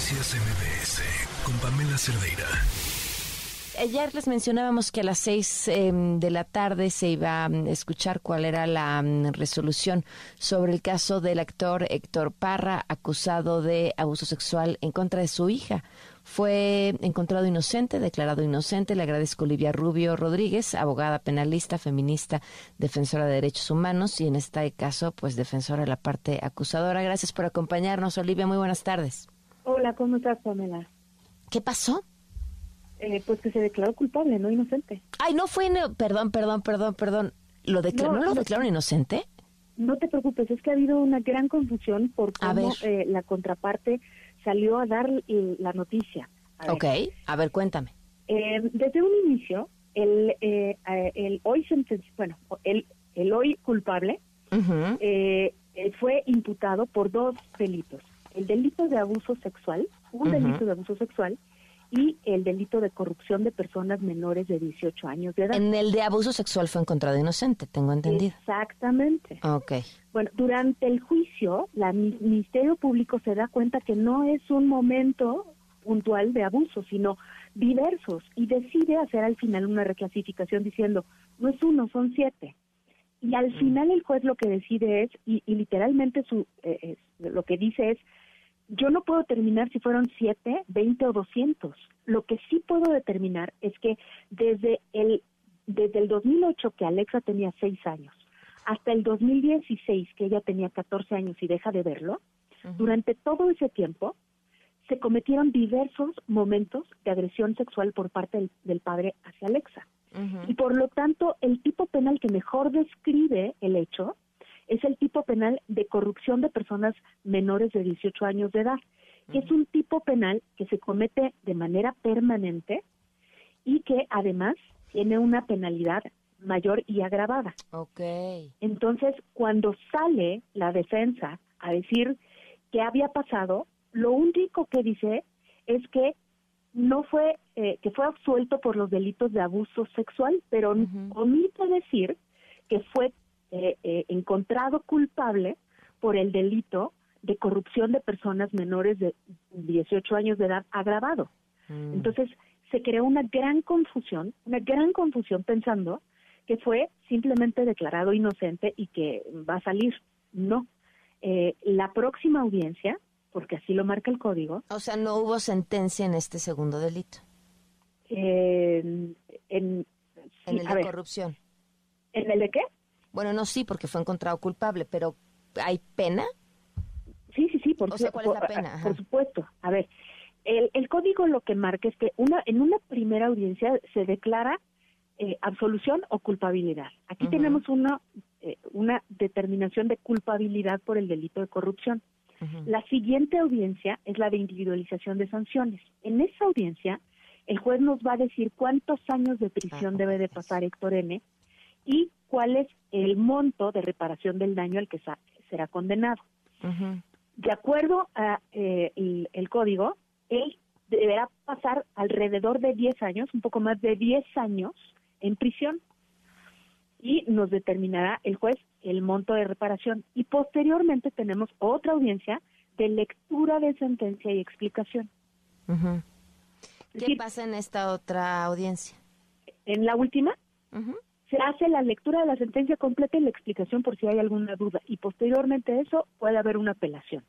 Noticias con Pamela Cerdeira. Ayer les mencionábamos que a las seis em, de la tarde se iba a mm, escuchar cuál era la mm, resolución sobre el caso del actor Héctor Parra, acusado de abuso sexual en contra de su hija. Fue encontrado inocente, declarado inocente. Le agradezco Olivia Rubio Rodríguez, abogada penalista, feminista, defensora de derechos humanos y en este caso, pues defensora de la parte acusadora. Gracias por acompañarnos, Olivia. Muy buenas tardes. Hola, ¿cómo estás, Pamela? ¿Qué pasó? Eh, pues que se declaró culpable, no inocente. Ay, no fue, perdón, perdón, perdón, perdón. ¿Lo declaró, no, lo declararon inocente? No te preocupes, es que ha habido una gran confusión por cómo eh, la contraparte salió a dar la noticia. ok, a ver, cuéntame. Eh, desde un inicio, el, el hoy bueno, el, el hoy culpable fue imputado por dos delitos. El delito de abuso sexual, un delito de abuso sexual, y el delito de corrupción de personas menores de 18 años de edad. En el de abuso sexual fue encontrado inocente, tengo entendido. Exactamente. Ok. Bueno, durante el juicio, el Ministerio Público se da cuenta que no es un momento puntual de abuso, sino diversos, y decide hacer al final una reclasificación diciendo, no es uno, son siete. Y al mm. final el juez lo que decide es, y, literalmente su, eh, lo que dice es, yo no puedo determinar si fueron 7, 20 o 200. Lo que sí puedo determinar es que desde el, desde el 2008, que Alexa tenía 6 años, hasta el 2016, que ella tenía 14 años y deja de verlo, durante todo ese tiempo se cometieron diversos momentos de agresión sexual por parte del, padre hacia Alexa. Y por lo tanto, el tipo penal que mejor describe el hecho es el tipo penal de corrupción de personas menores de 18 años de edad, que es un tipo penal que se comete de manera permanente y que además tiene una penalidad mayor y agravada. Okay. Entonces, cuando sale la defensa a decir qué había pasado, lo único que dice es que no fue eh, que fue absuelto por los delitos de abuso sexual, pero omite decir que fue eh, eh, encontrado culpable por el delito de corrupción de personas menores de 18 años de edad agravado. Mm. Entonces, se creó una gran confusión, una gran confusión pensando que fue simplemente declarado inocente y que va a salir. No. Eh, la próxima audiencia, porque así lo marca el código. O sea, no hubo sentencia en este segundo delito. en, en el de corrupción. ¿En el de qué? Bueno, no sí, porque fue encontrado culpable, pero ¿hay pena? Sí, sí, sí. Por, o sea, ¿cuál es la pena? Por supuesto. A ver, el, el, código lo que marca es que una en una primera audiencia se declara eh, absolución o culpabilidad. Aquí tenemos una, eh, una determinación de culpabilidad por el delito de corrupción. La siguiente audiencia es la de individualización de sanciones. En esa audiencia, el juez nos va a decir cuántos años de prisión ah, debe de pasar Héctor N y cuál es el monto de reparación del daño al que será condenado. De acuerdo a eh, el, código, él deberá pasar alrededor de 10 años, un poco más de 10 años en prisión y nos determinará el juez el monto de reparación. Y posteriormente tenemos otra audiencia de lectura de sentencia y explicación. ¿Qué pasa en esta otra audiencia? En la última, se hace la lectura de la sentencia completa y la explicación por si hay alguna duda y posteriormente a eso puede haber una apelación.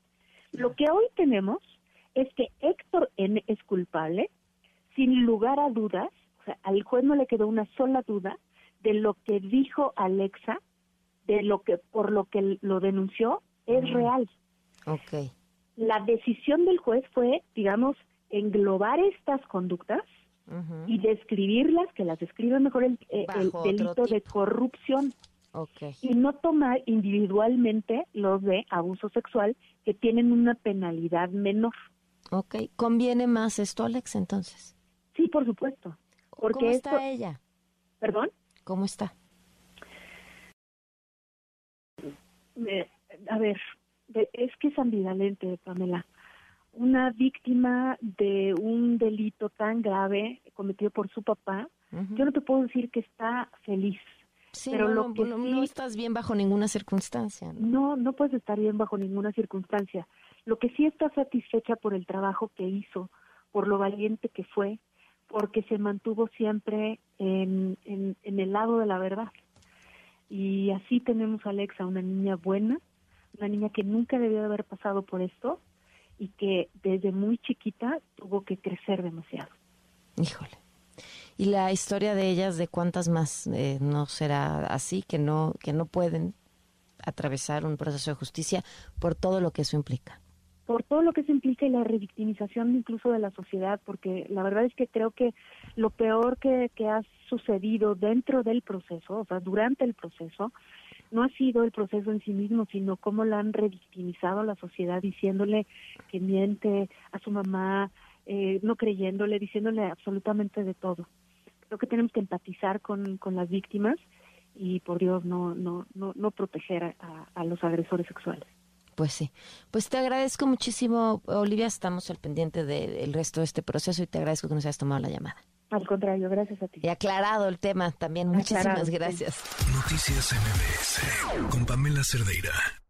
Lo que hoy tenemos es que Héctor N es culpable sin lugar a dudas, o sea, al juez no le quedó una sola duda de lo que dijo Alexa, de lo que por lo que lo denunció es real. Okay. La decisión del juez fue, digamos, englobar estas conductas y describirlas, que las describe mejor el, eh, delito de corrupción. Y no tomar individualmente los de abuso sexual que tienen una penalidad menor. Ok, ¿conviene más esto, Alex, entonces? Sí, por supuesto. Porque ¿Cómo está ella? ¿Perdón? ¿Cómo está? a ver, es que es ambivalente, Pamela una víctima de un delito tan grave cometido por su papá, yo no te puedo decir que está feliz. pero no, lo que no, estás bien bajo ninguna circunstancia. ¿no? no, no puedes estar bien bajo ninguna circunstancia. Lo que sí está satisfecha por el trabajo que hizo, por lo valiente que fue, porque se mantuvo siempre en, en, el lado de la verdad. Y así tenemos a Alexa, una niña buena, una niña que nunca debió de haber pasado por esto y que desde muy chiquita tuvo que crecer demasiado. Híjole. Y la historia de ellas, de cuántas más eh, no será así, que no, que no pueden atravesar un proceso de justicia por todo lo que eso implica por todo lo que eso implica y la revictimización incluso de la sociedad, porque la verdad es que creo que lo peor que, que ha sucedido dentro del proceso, o sea, durante el proceso, no ha sido el proceso en sí mismo, sino cómo la han revictimizado a la sociedad diciéndole que miente a su mamá, eh, no creyéndole, diciéndole absolutamente de todo. Creo que tenemos que empatizar con, con las víctimas y por Dios no, no, no, no proteger a los agresores sexuales. Pues sí. Pues te agradezco muchísimo, Olivia. Estamos al pendiente del resto de este proceso y te agradezco que nos hayas tomado la llamada. Al contrario, gracias a ti. Y aclarado el tema también. Muchísimas gracias. Noticias MBS con Pamela Cerdeira.